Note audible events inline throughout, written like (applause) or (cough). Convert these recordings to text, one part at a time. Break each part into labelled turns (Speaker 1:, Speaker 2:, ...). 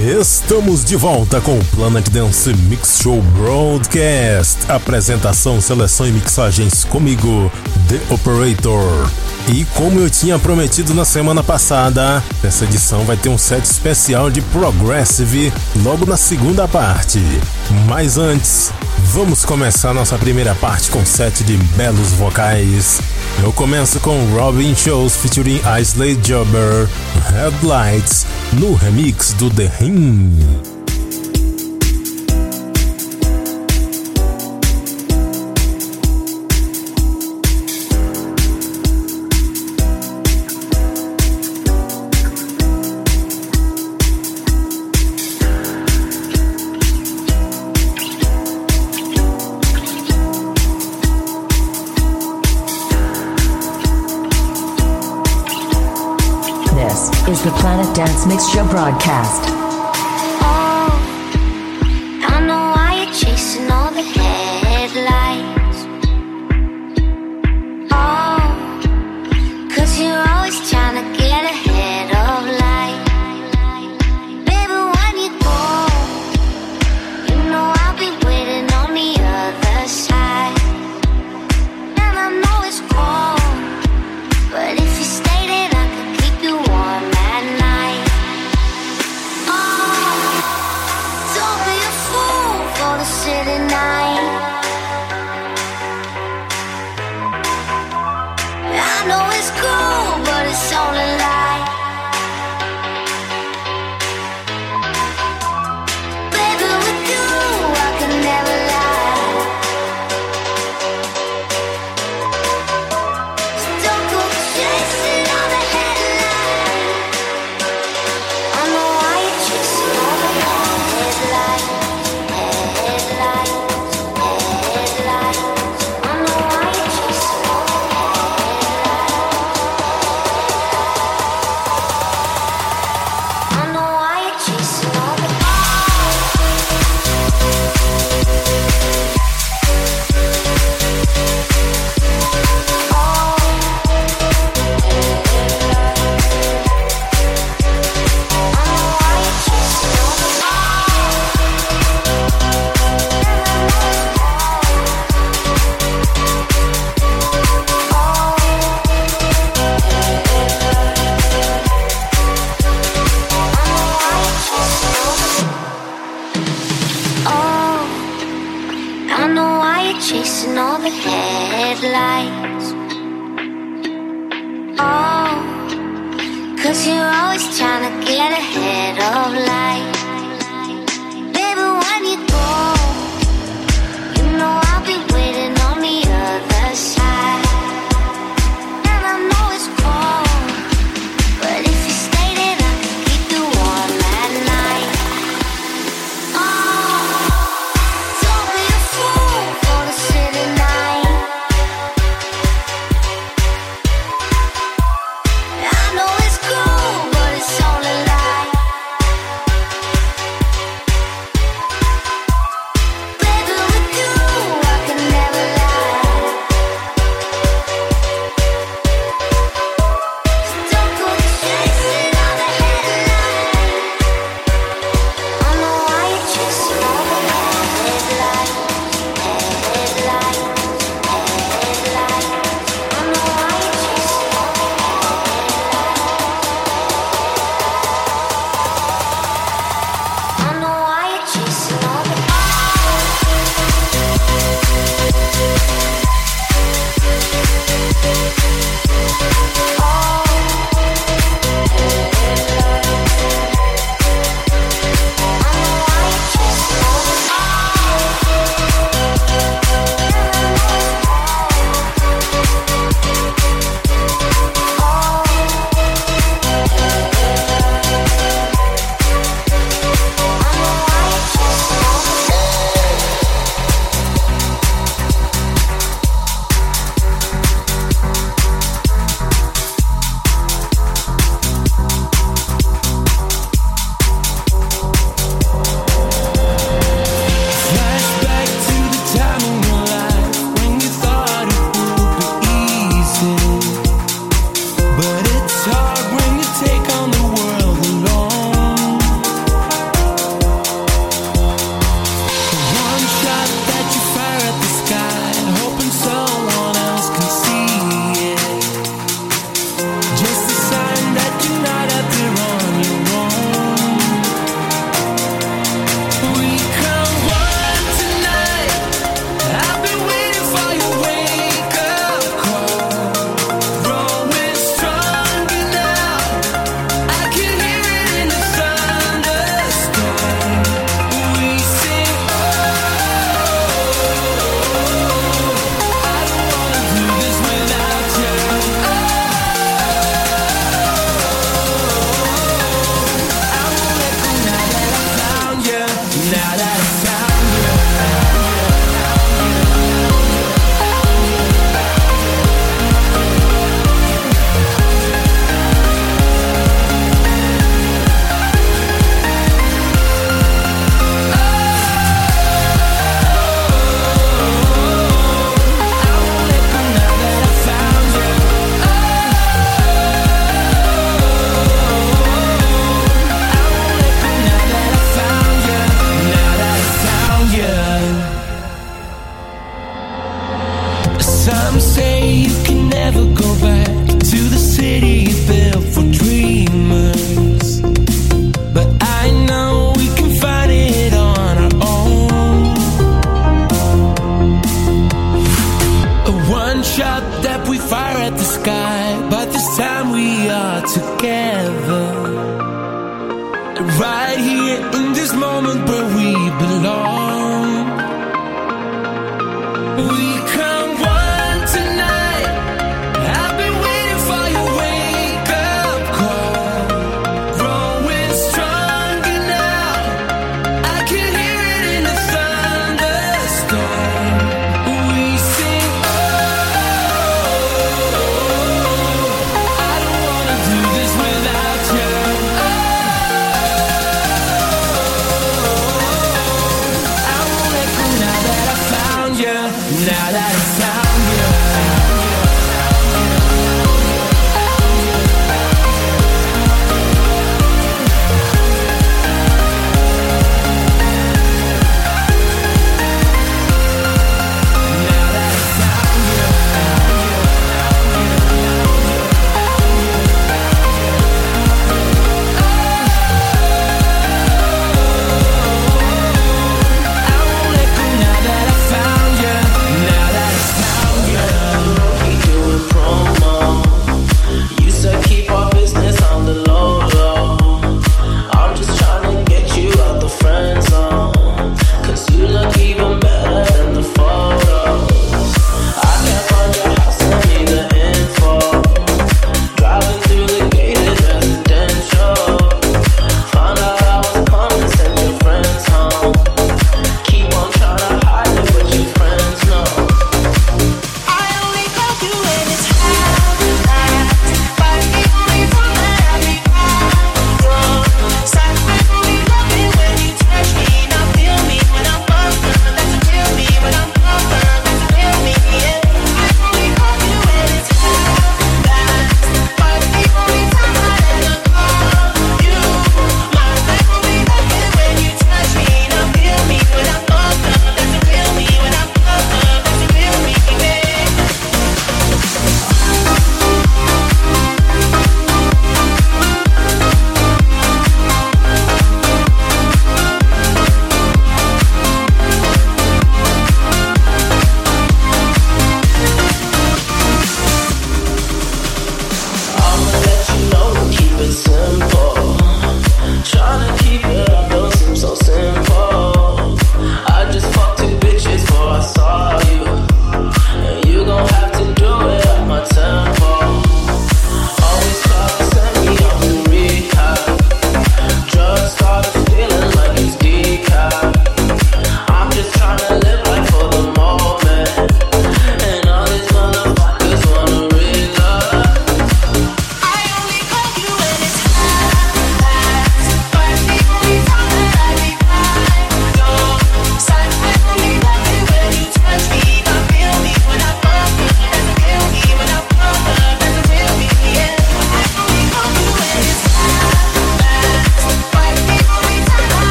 Speaker 1: Estamos de volta com o Planet Dance Mix Show Broadcast. Apresentação, seleção e mixagens comigo, The Operator. E como eu tinha prometido na semana passada, essa edição vai ter um set especial de Progressive logo na segunda parte. Mas antes, vamos começar nossa primeira parte com set de belos vocais. Eu começo com Robin Shows featuring Isley Jobber, Headlights, no remix do The Ring.
Speaker 2: Broadcast.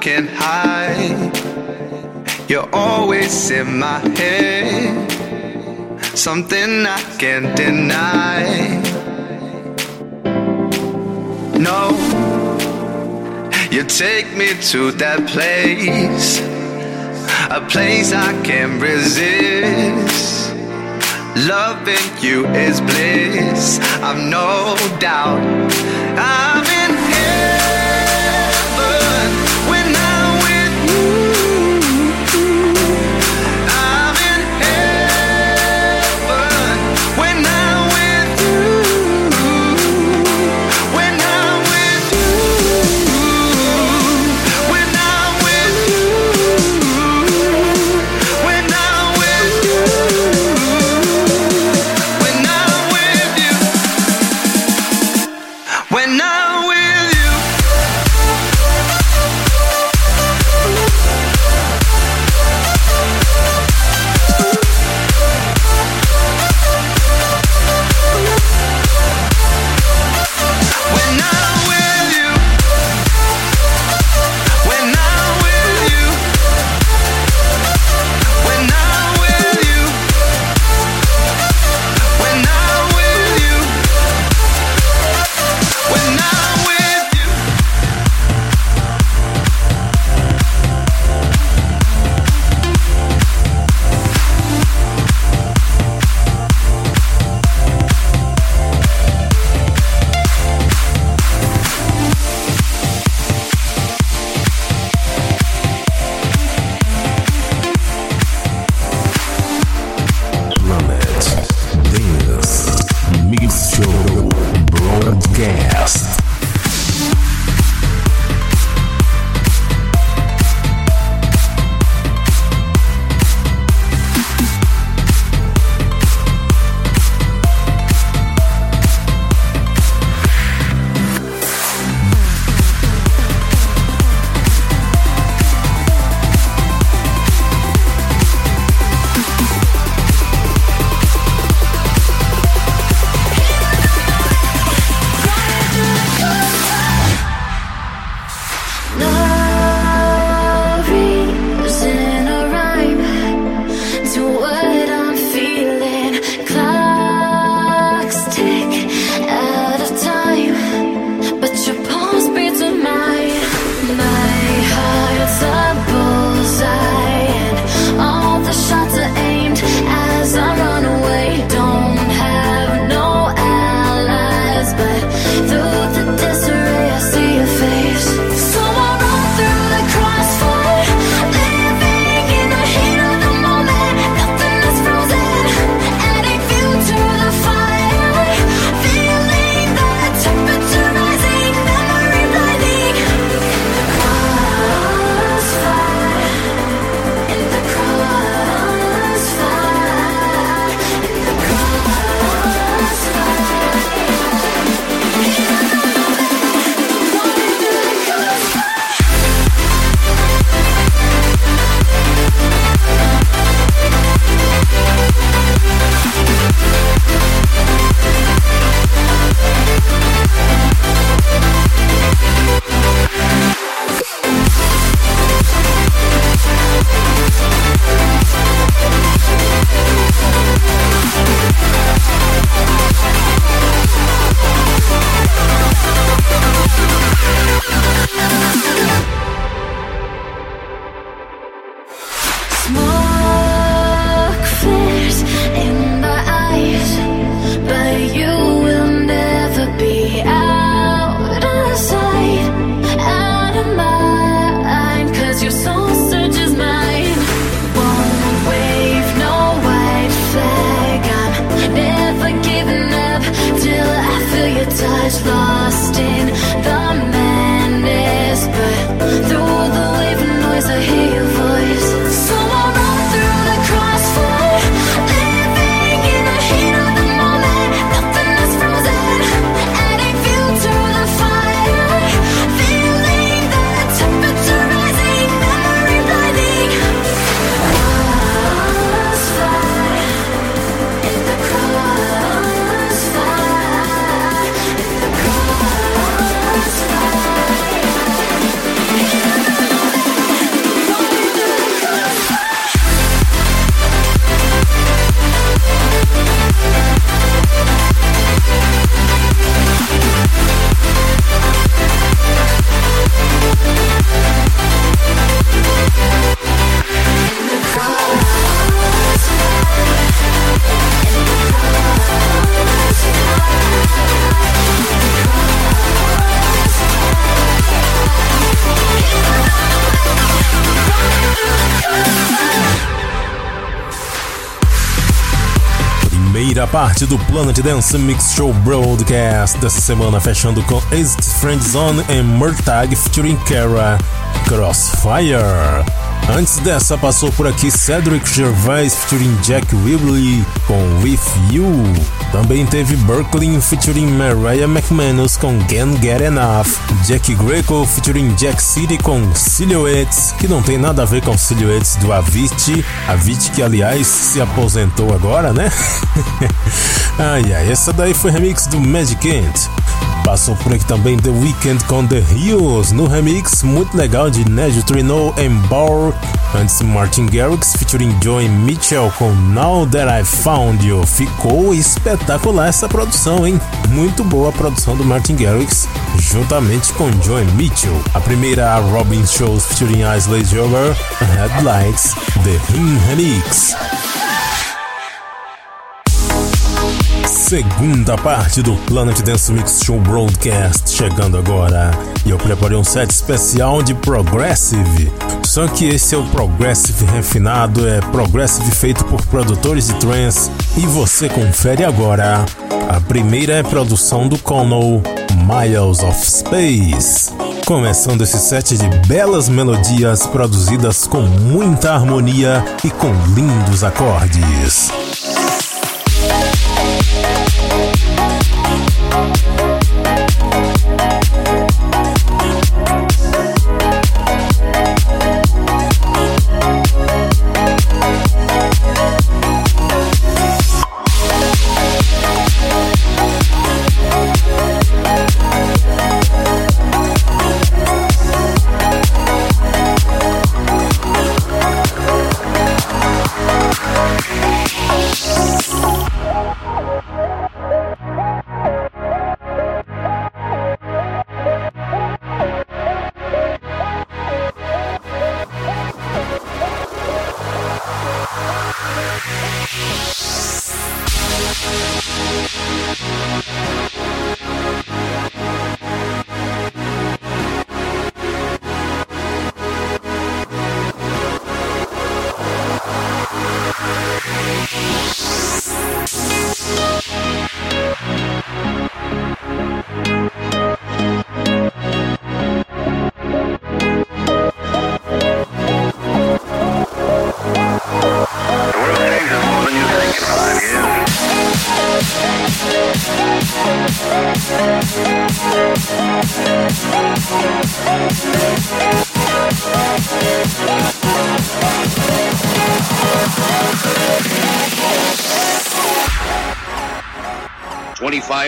Speaker 3: can hide. You're always in my head, something I can't deny. No, you take me to that place, a place I can't resist. Loving you is bliss, I've no doubt.
Speaker 2: I
Speaker 1: parte do Planet Dance Mix Show Broadcast dessa semana, fechando com Exit Friend Zone e Murtag featuring Kara Crossfire. Antes dessa, passou por aqui Cedric Gervais featuring Jack Whibley com With You. Também teve Berkeley featuring Mariah McManus com Can't Get Enough. Jack Greco featuring Jack City com Silhouettes, que não tem nada a ver com Silhouettes do Avicii. Avicii que, aliás, se aposentou agora, né? (laughs) ai, ai, essa daí foi remix do Magic Ant. Passou por aqui também The Weeknd com The Hills, no remix muito legal de Nejo Trino e Bauer. Antes Martin Garrix featuring Joey Mitchell com Now That I Found You. Ficou espetacular essa produção, hein? Muito boa a produção do Martin Garrix, juntamente com Joey Mitchell. A primeira, Robin Shows featuring Isley Jover, Headlights, The Him Remix. Segunda parte do Planet Dance Mix Show Broadcast chegando agora. E eu preparei um set especial de Progressive. Só que esse é o Progressive refinado, é Progressive feito por produtores de trance. E você confere agora. A primeira é produção do Connell, Miles of Space. Começando esse set de belas melodias produzidas com muita harmonia e com lindos acordes.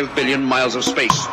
Speaker 4: Twenty-five billion miles of space.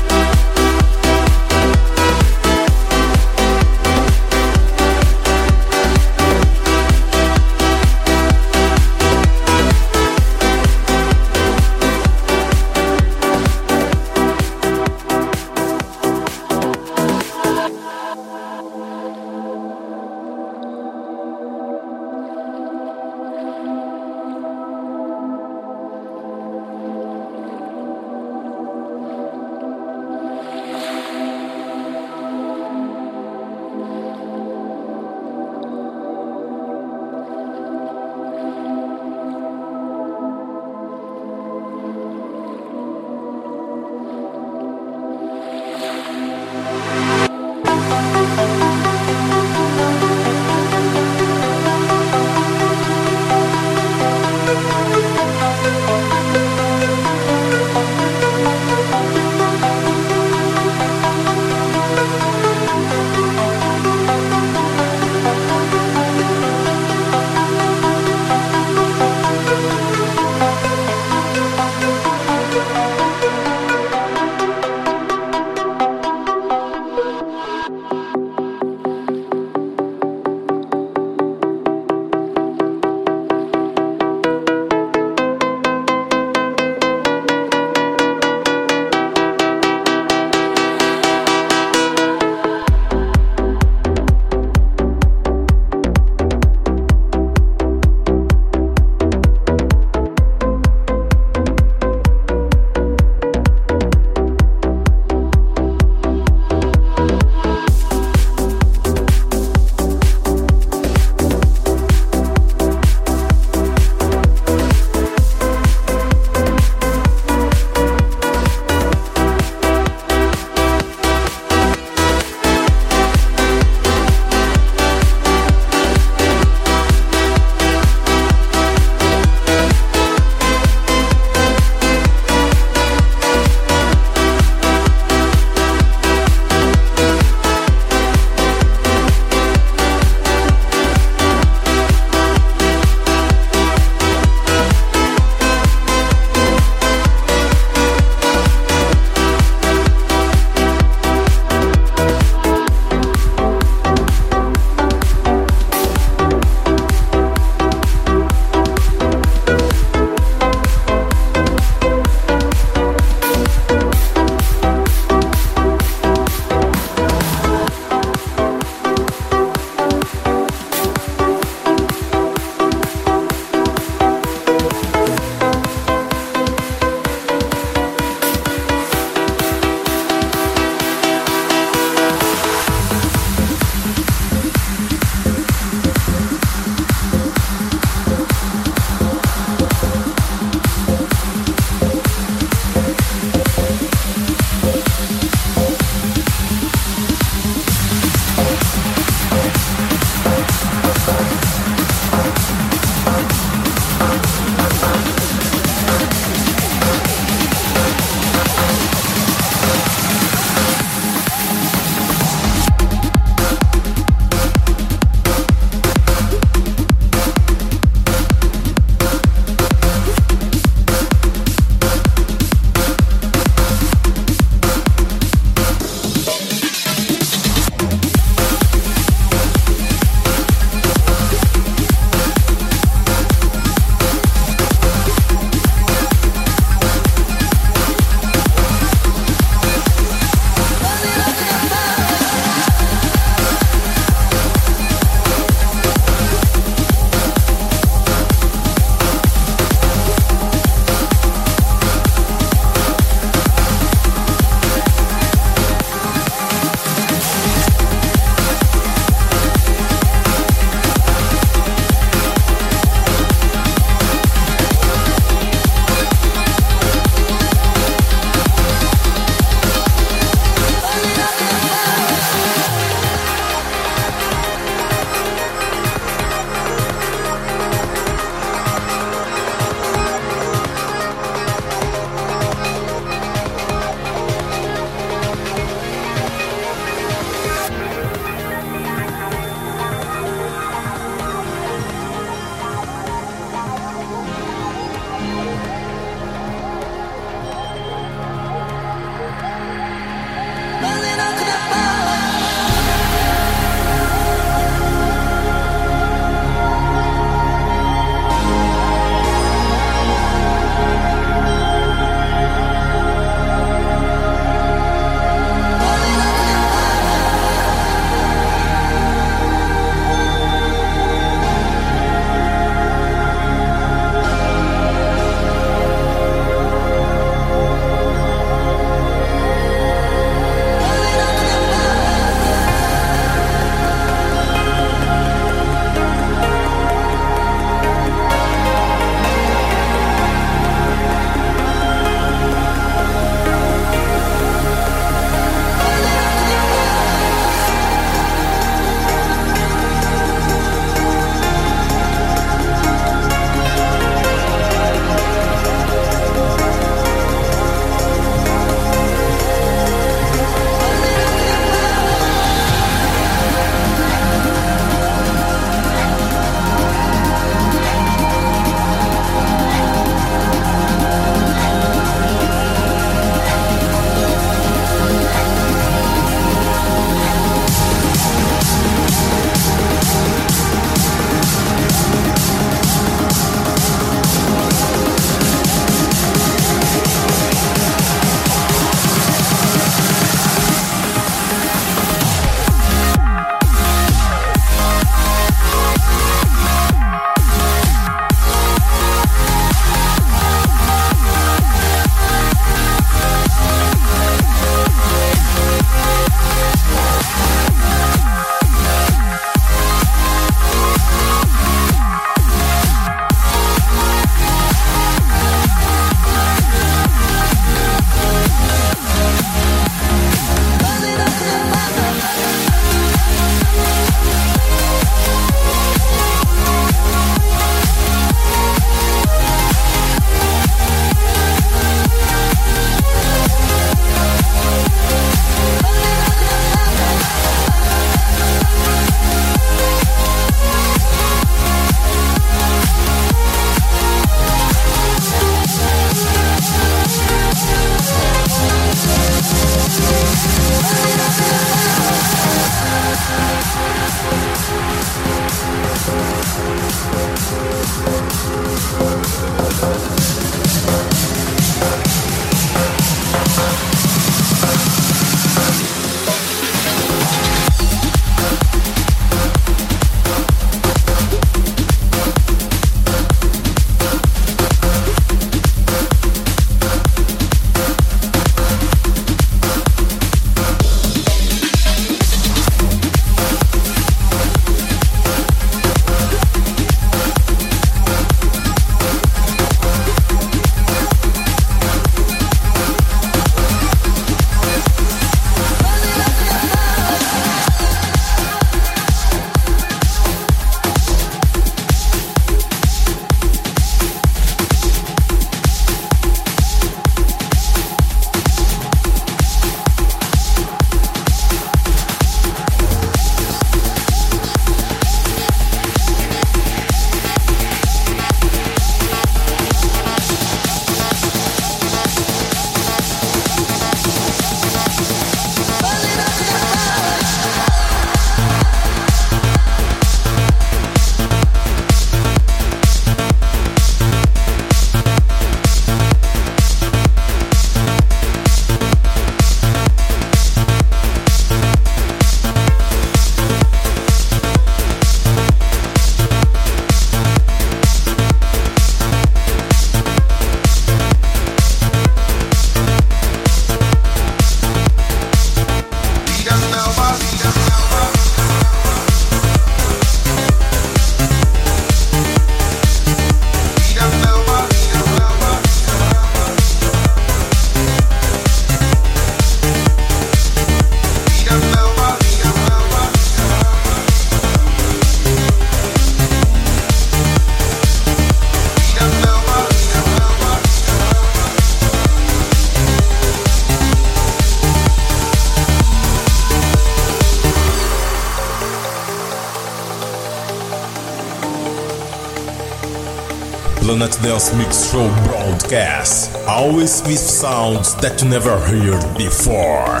Speaker 1: Mix Show broadcast. Always with sounds that you never heard before.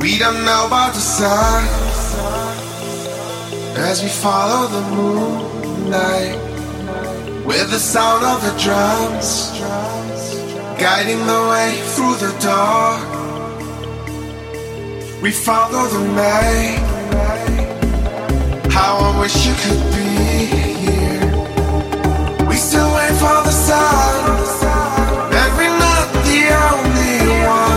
Speaker 5: We don't know about the sun as we follow the moonlight with the sound of the drums guiding the way through the dark. We follow the night. How I wish you could be father's side, and we're not the only one.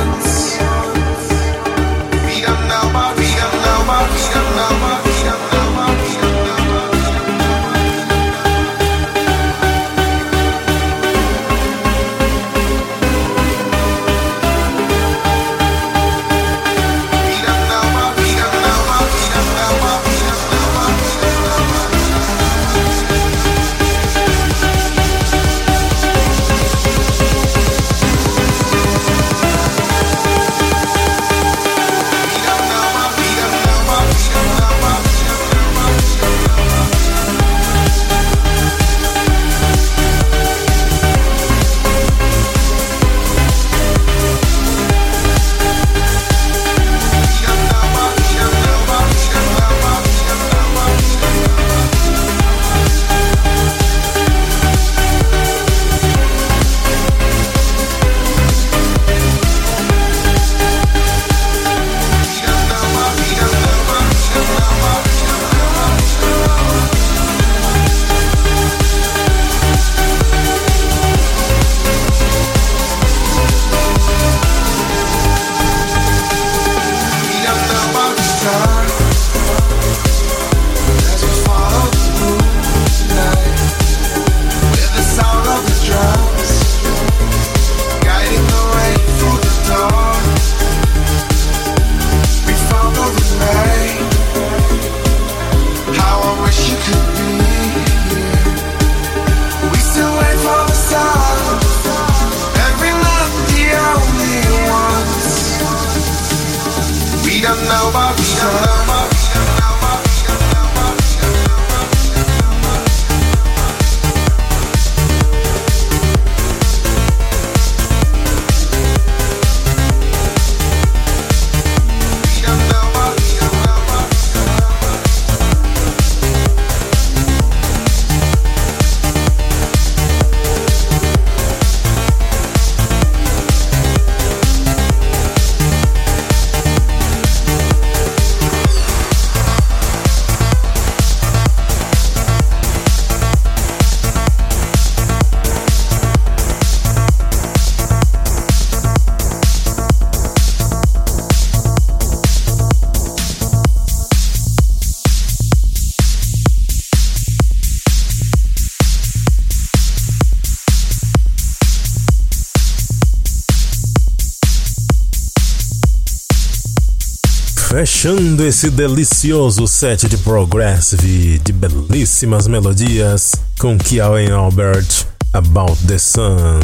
Speaker 1: Fechando esse delicioso set de progressive de belíssimas melodias com Kiawen Albert, About the Sun.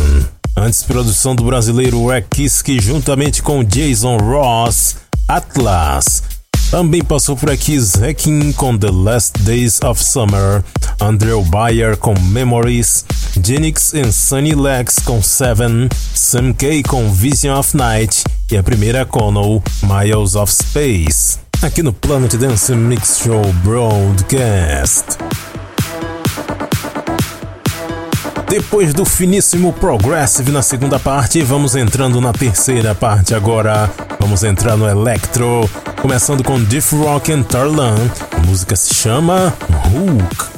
Speaker 1: Antes, produção do brasileiro Rekiski juntamente com Jason Ross, Atlas. Também passou por aqui Zekin com The Last Days of Summer, Andrew Bayer com Memories, Genix and Sunny Lex com Seven, Sam K com Vision of Night e a primeira Connell, Miles of Space. Aqui no Planet Dance Mix Show Broadcast. Depois do finíssimo Progressive na segunda parte, vamos entrando na terceira parte agora. Vamos entrar no Electro, começando com Diff Rock and Tarlan. A música se chama Hook.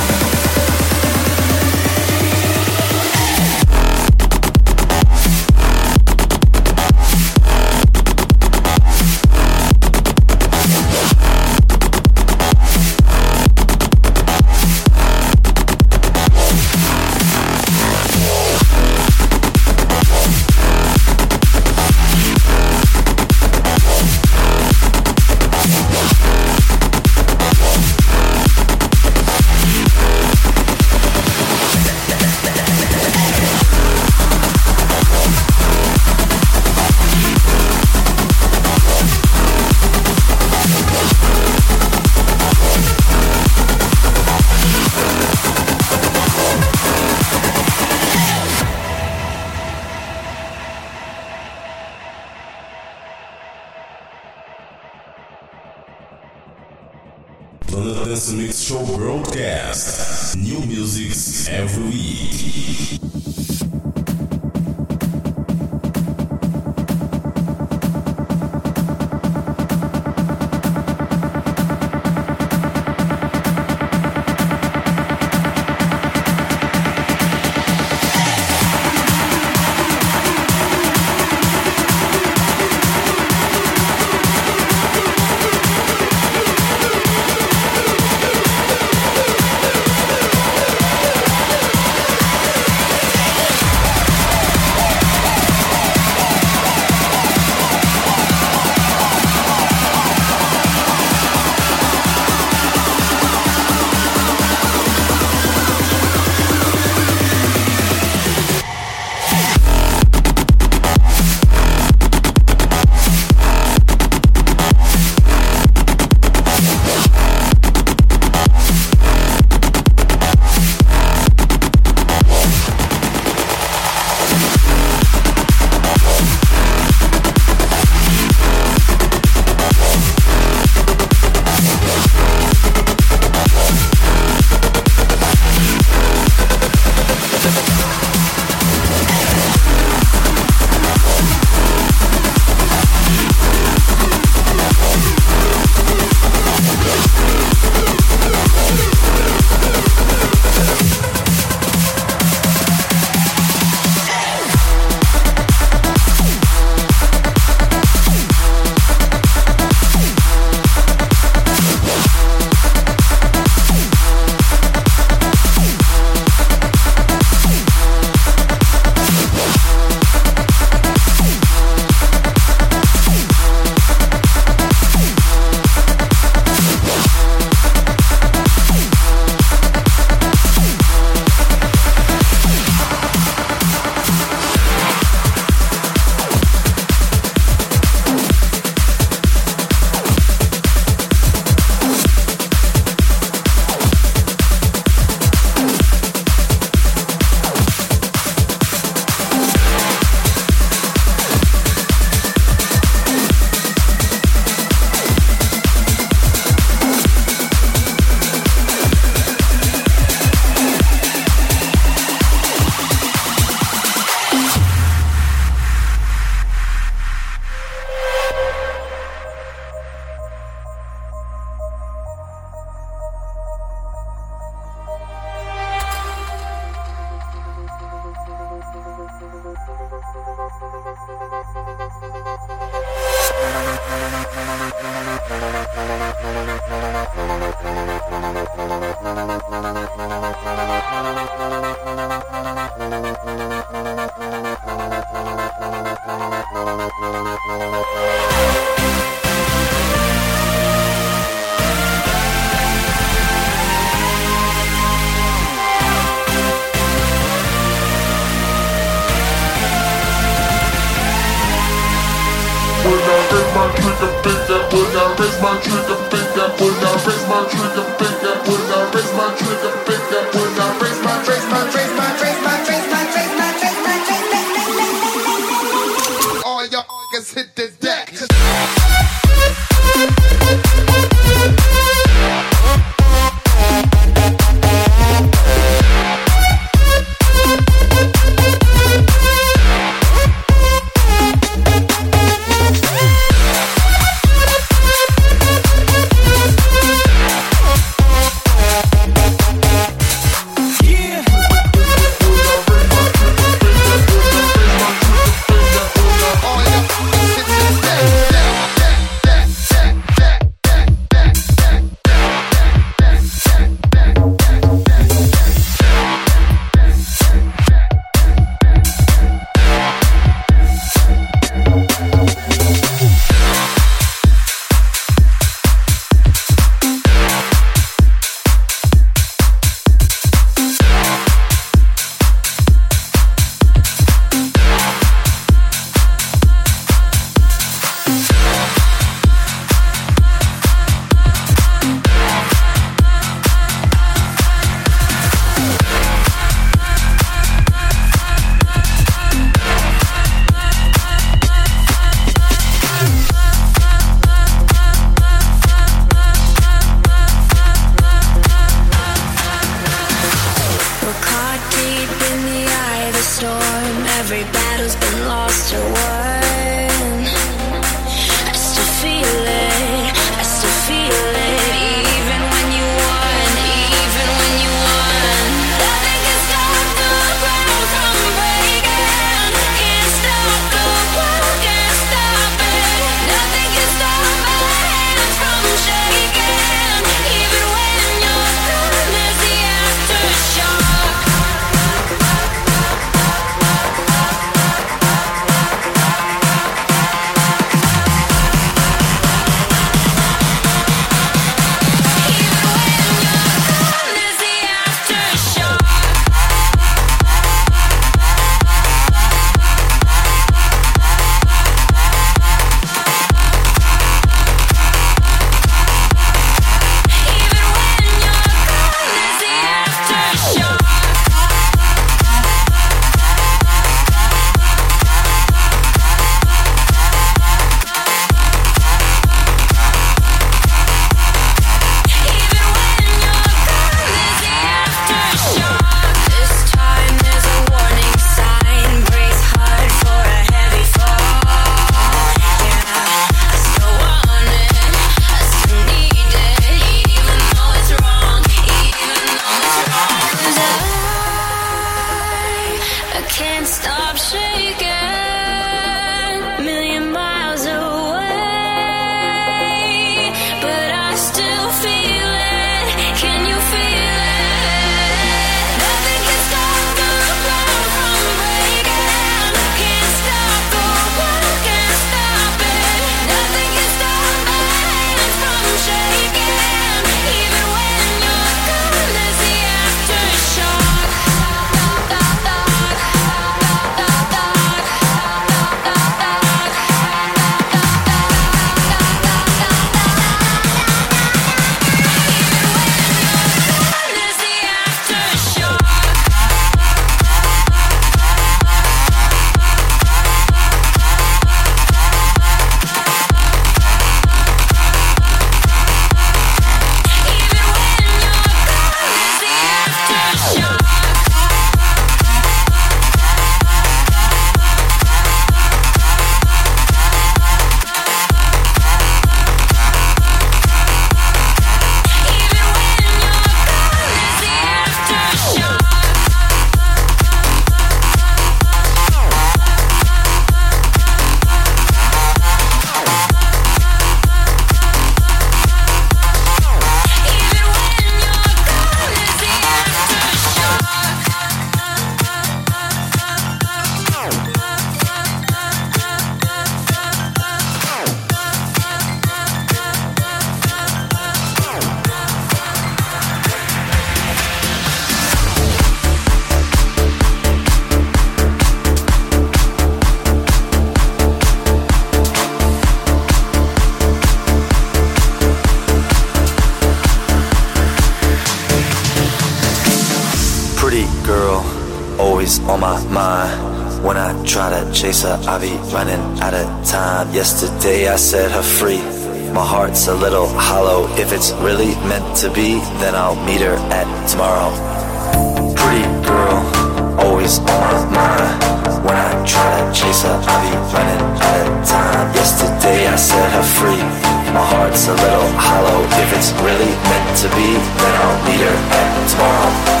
Speaker 6: a little hollow. If it's really meant to be, then I'll meet her at tomorrow.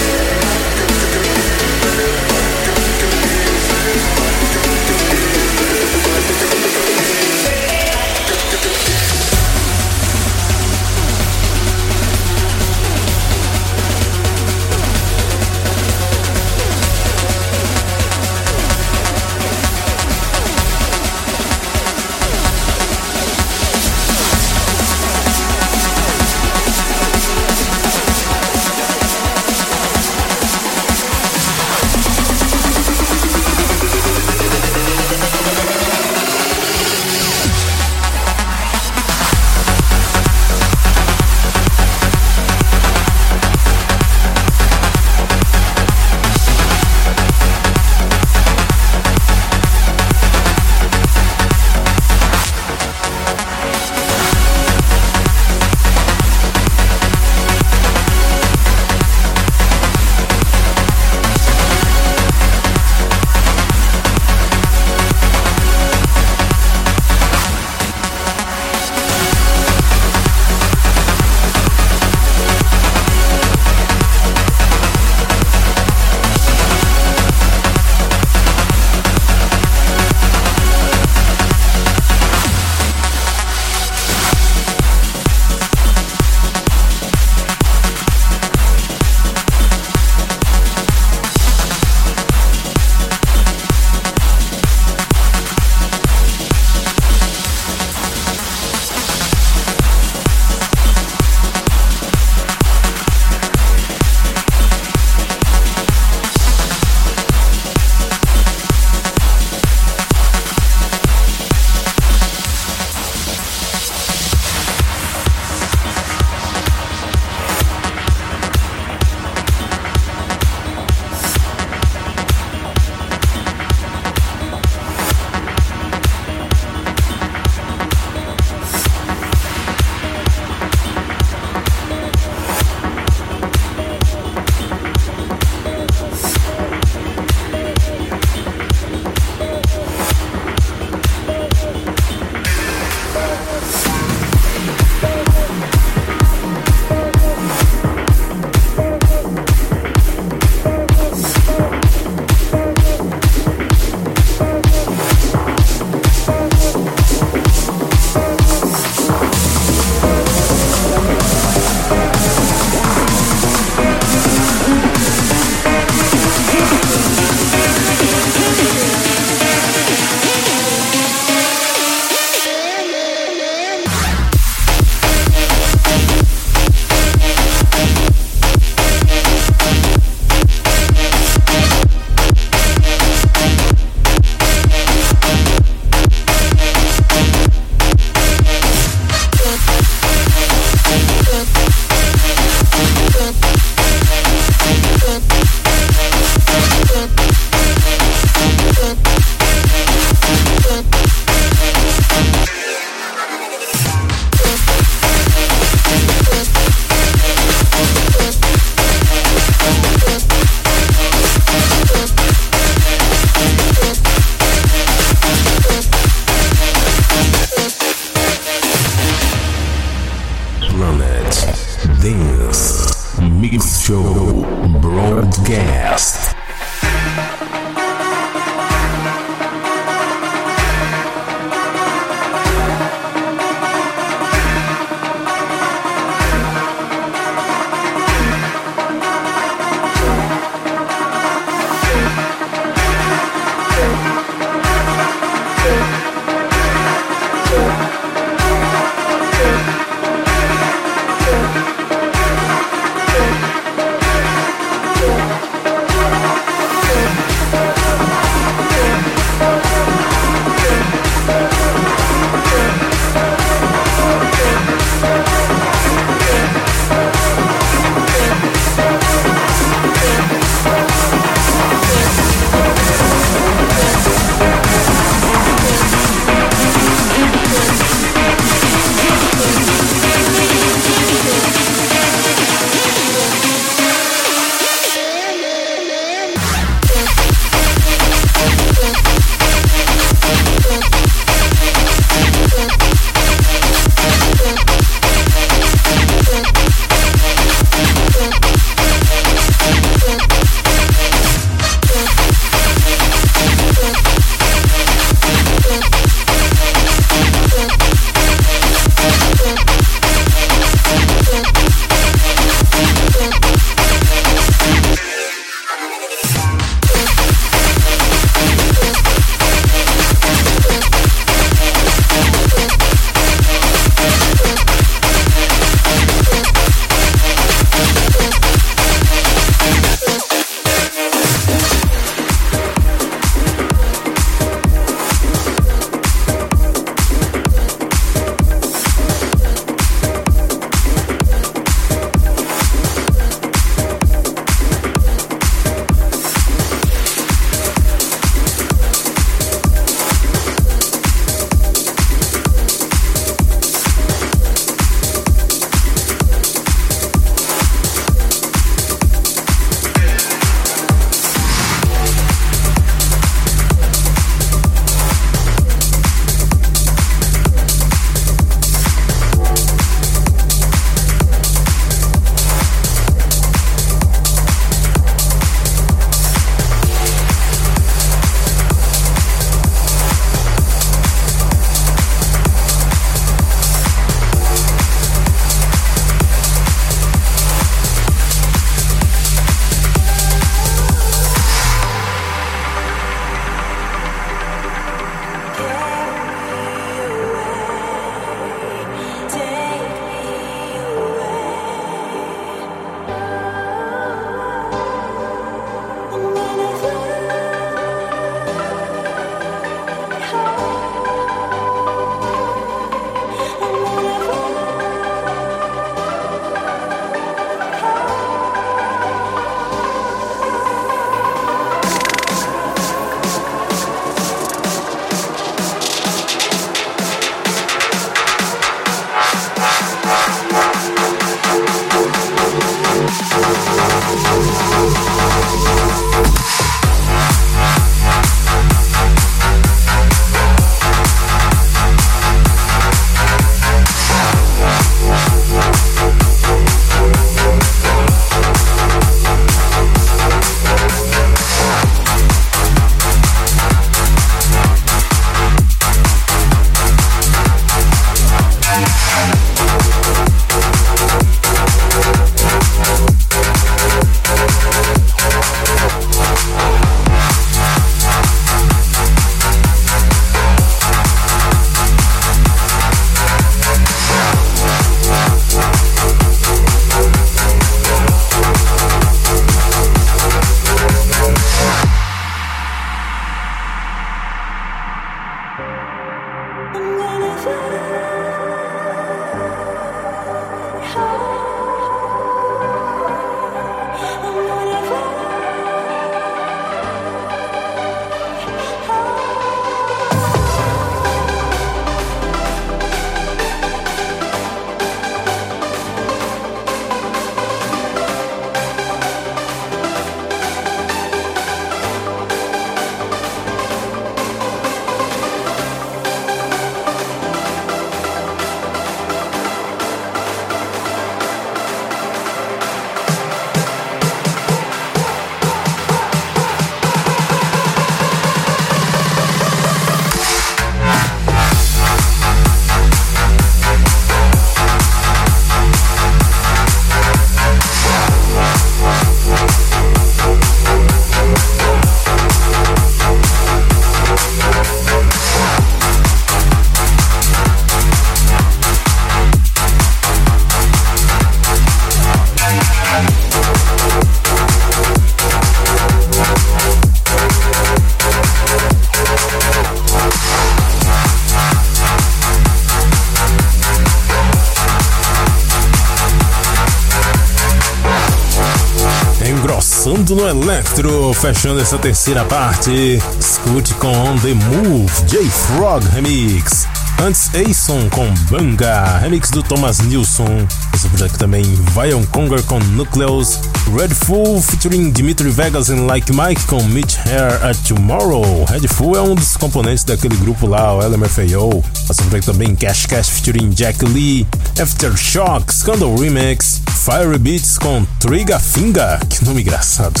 Speaker 1: Fechando essa terceira parte. Escute com On The Move, J-Frog Remix. Antes, Ason com Banga, remix do Thomas Nilsson. Esse projeto também, Vion Conger com Nucleus. Redful featuring Dimitri Vegas e Like Mike com Meet Hair at Tomorrow. Redful é um dos componentes daquele grupo lá, o LMFAO. Esse projeto também, Cash Cash featuring Jack Lee. Aftershock, Scandal Remix. Fire Beats com Triga Finga. Que nome engraçado.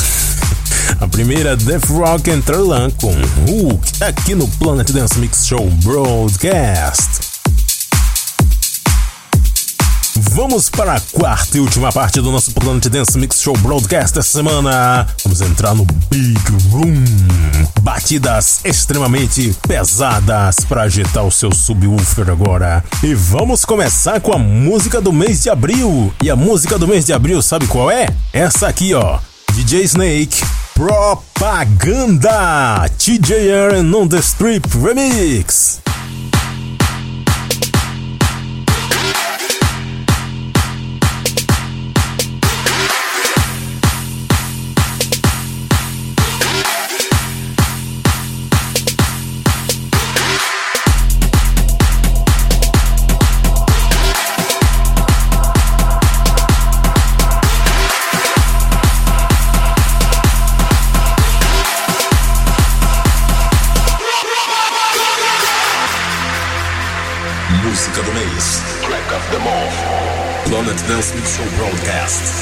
Speaker 1: A primeira, Death Rock Enterland com Hook, aqui no Planet Dance Mix Show Broadcast. Vamos para a quarta e última parte do nosso Planet Dance Mix Show Broadcast dessa semana. Vamos entrar no Big Room. Batidas extremamente pesadas para agitar o seu subwoofer agora. E vamos começar com a música do mês de abril. E a música do mês de abril, sabe qual é? Essa aqui, ó. DJ Snake, Propaganda, TJ Aaron on the Strip Remix. Planet Dance Mix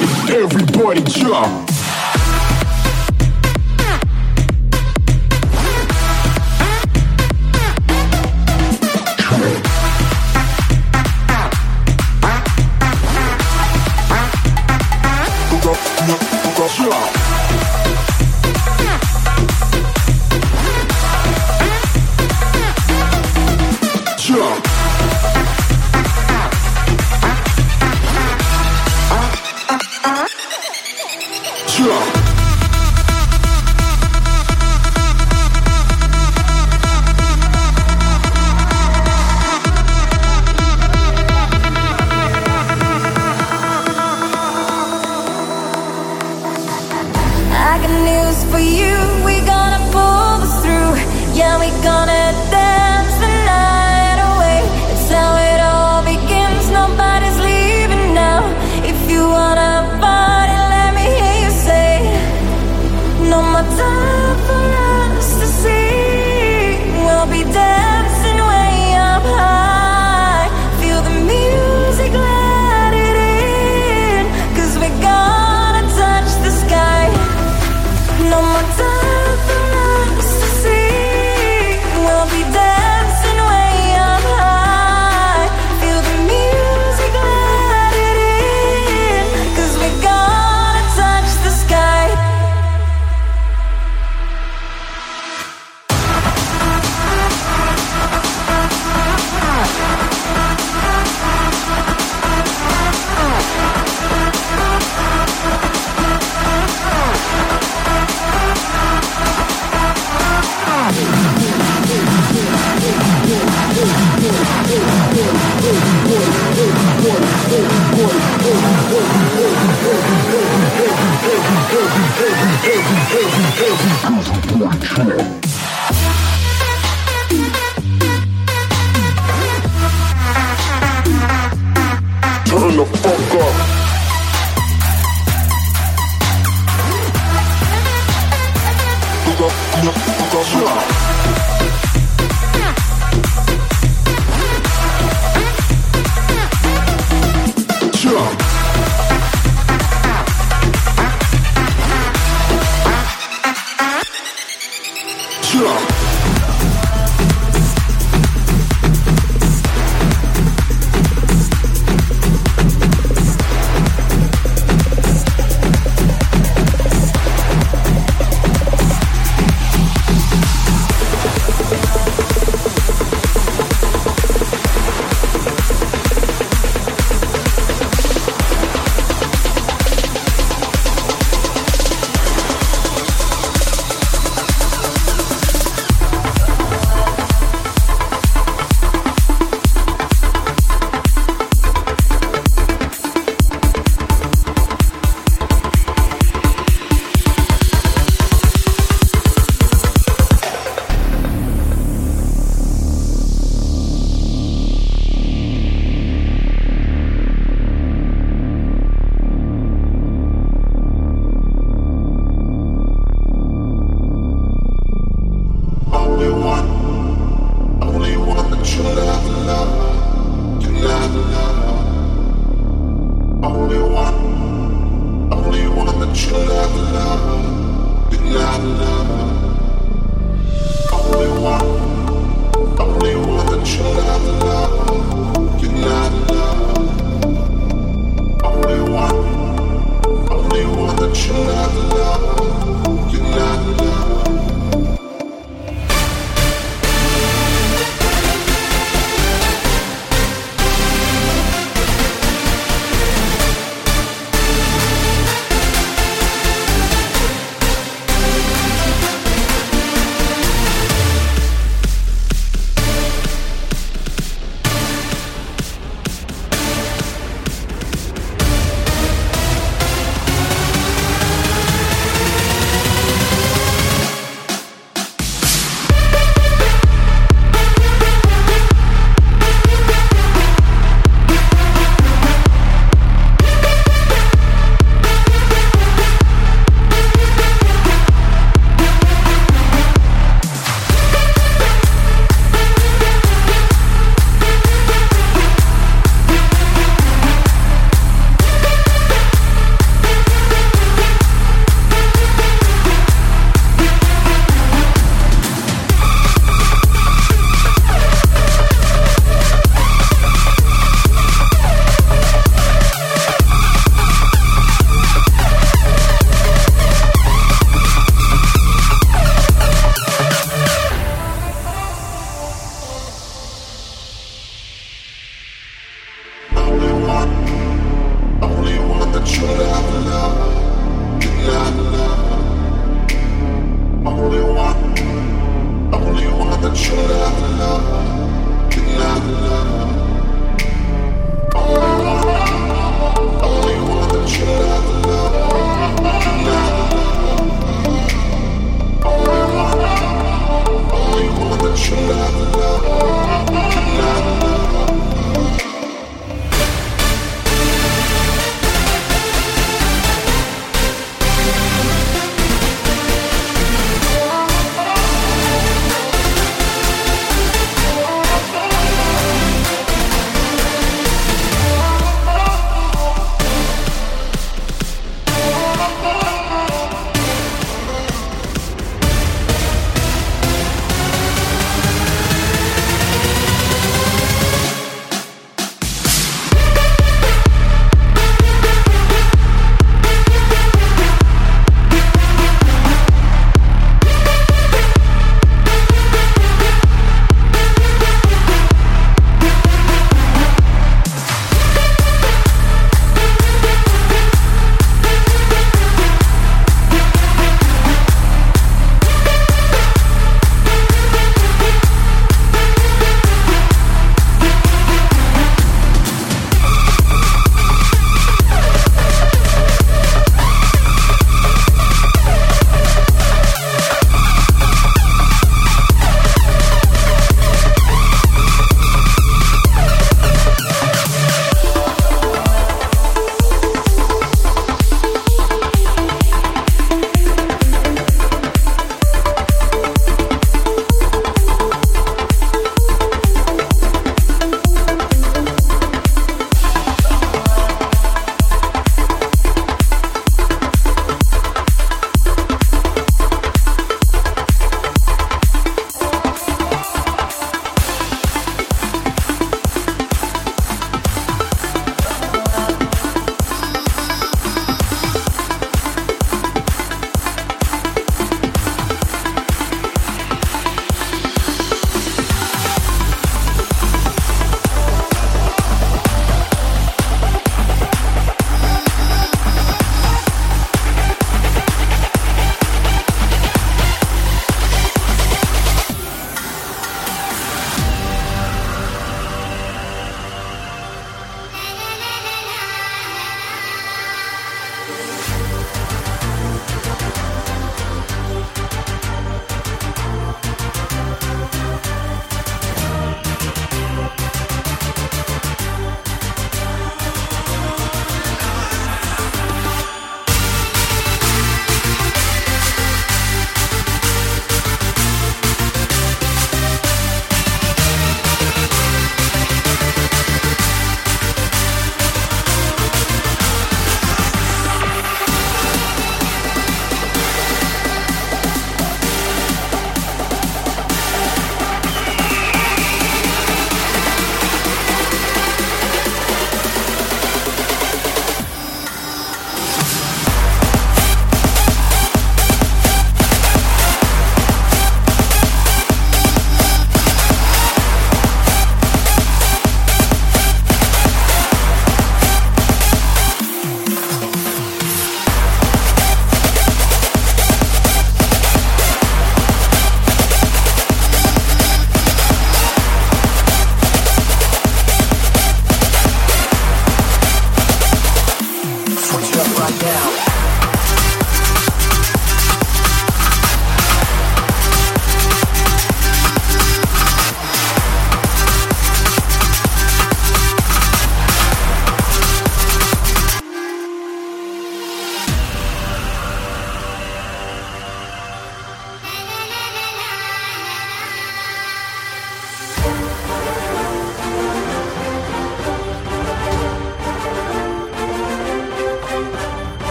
Speaker 2: Everybody, everybody jump.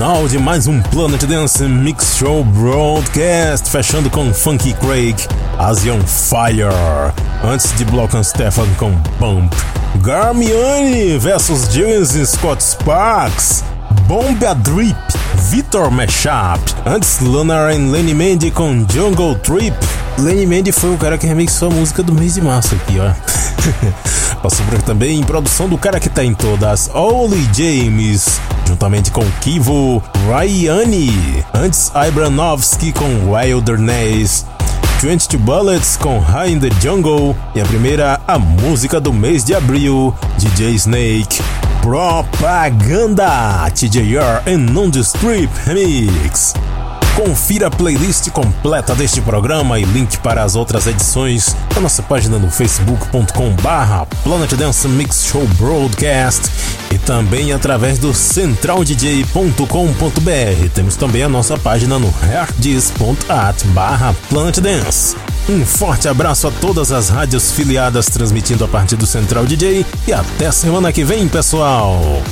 Speaker 1: Final de mais um Planet Dance Mix Show Broadcast, fechando com Funky Craig, Asian Fire. Antes de Block and Stefan com Bump. Garmiani versus James Scott Sparks. Bomb a Drip, Victor Mashup. Antes, Lunar and Lenny Mandy com Jungle Trip. Lenny Mandy foi o cara que remixou a música do mês de março aqui, ó. Passou por aqui também em produção do cara que tá em todas, Oli James, juntamente com Kivo Ryani. Antes, Ibranovski com Wilderness. 22 Bullets com High in the Jungle. E a primeira, a música do mês de abril, DJ Snake. Propaganda, TJR and On The Strip Remix. Confira a playlist completa deste programa e link para as outras edições na nossa página no facebook.com barra Planet Dance Mix Show Broadcast e também através do centraldj.com.br. Temos também a nossa página no herdis.at barra Planet Dance. Um forte abraço a todas as rádios filiadas transmitindo a partir do Central DJ e até semana que vem, pessoal!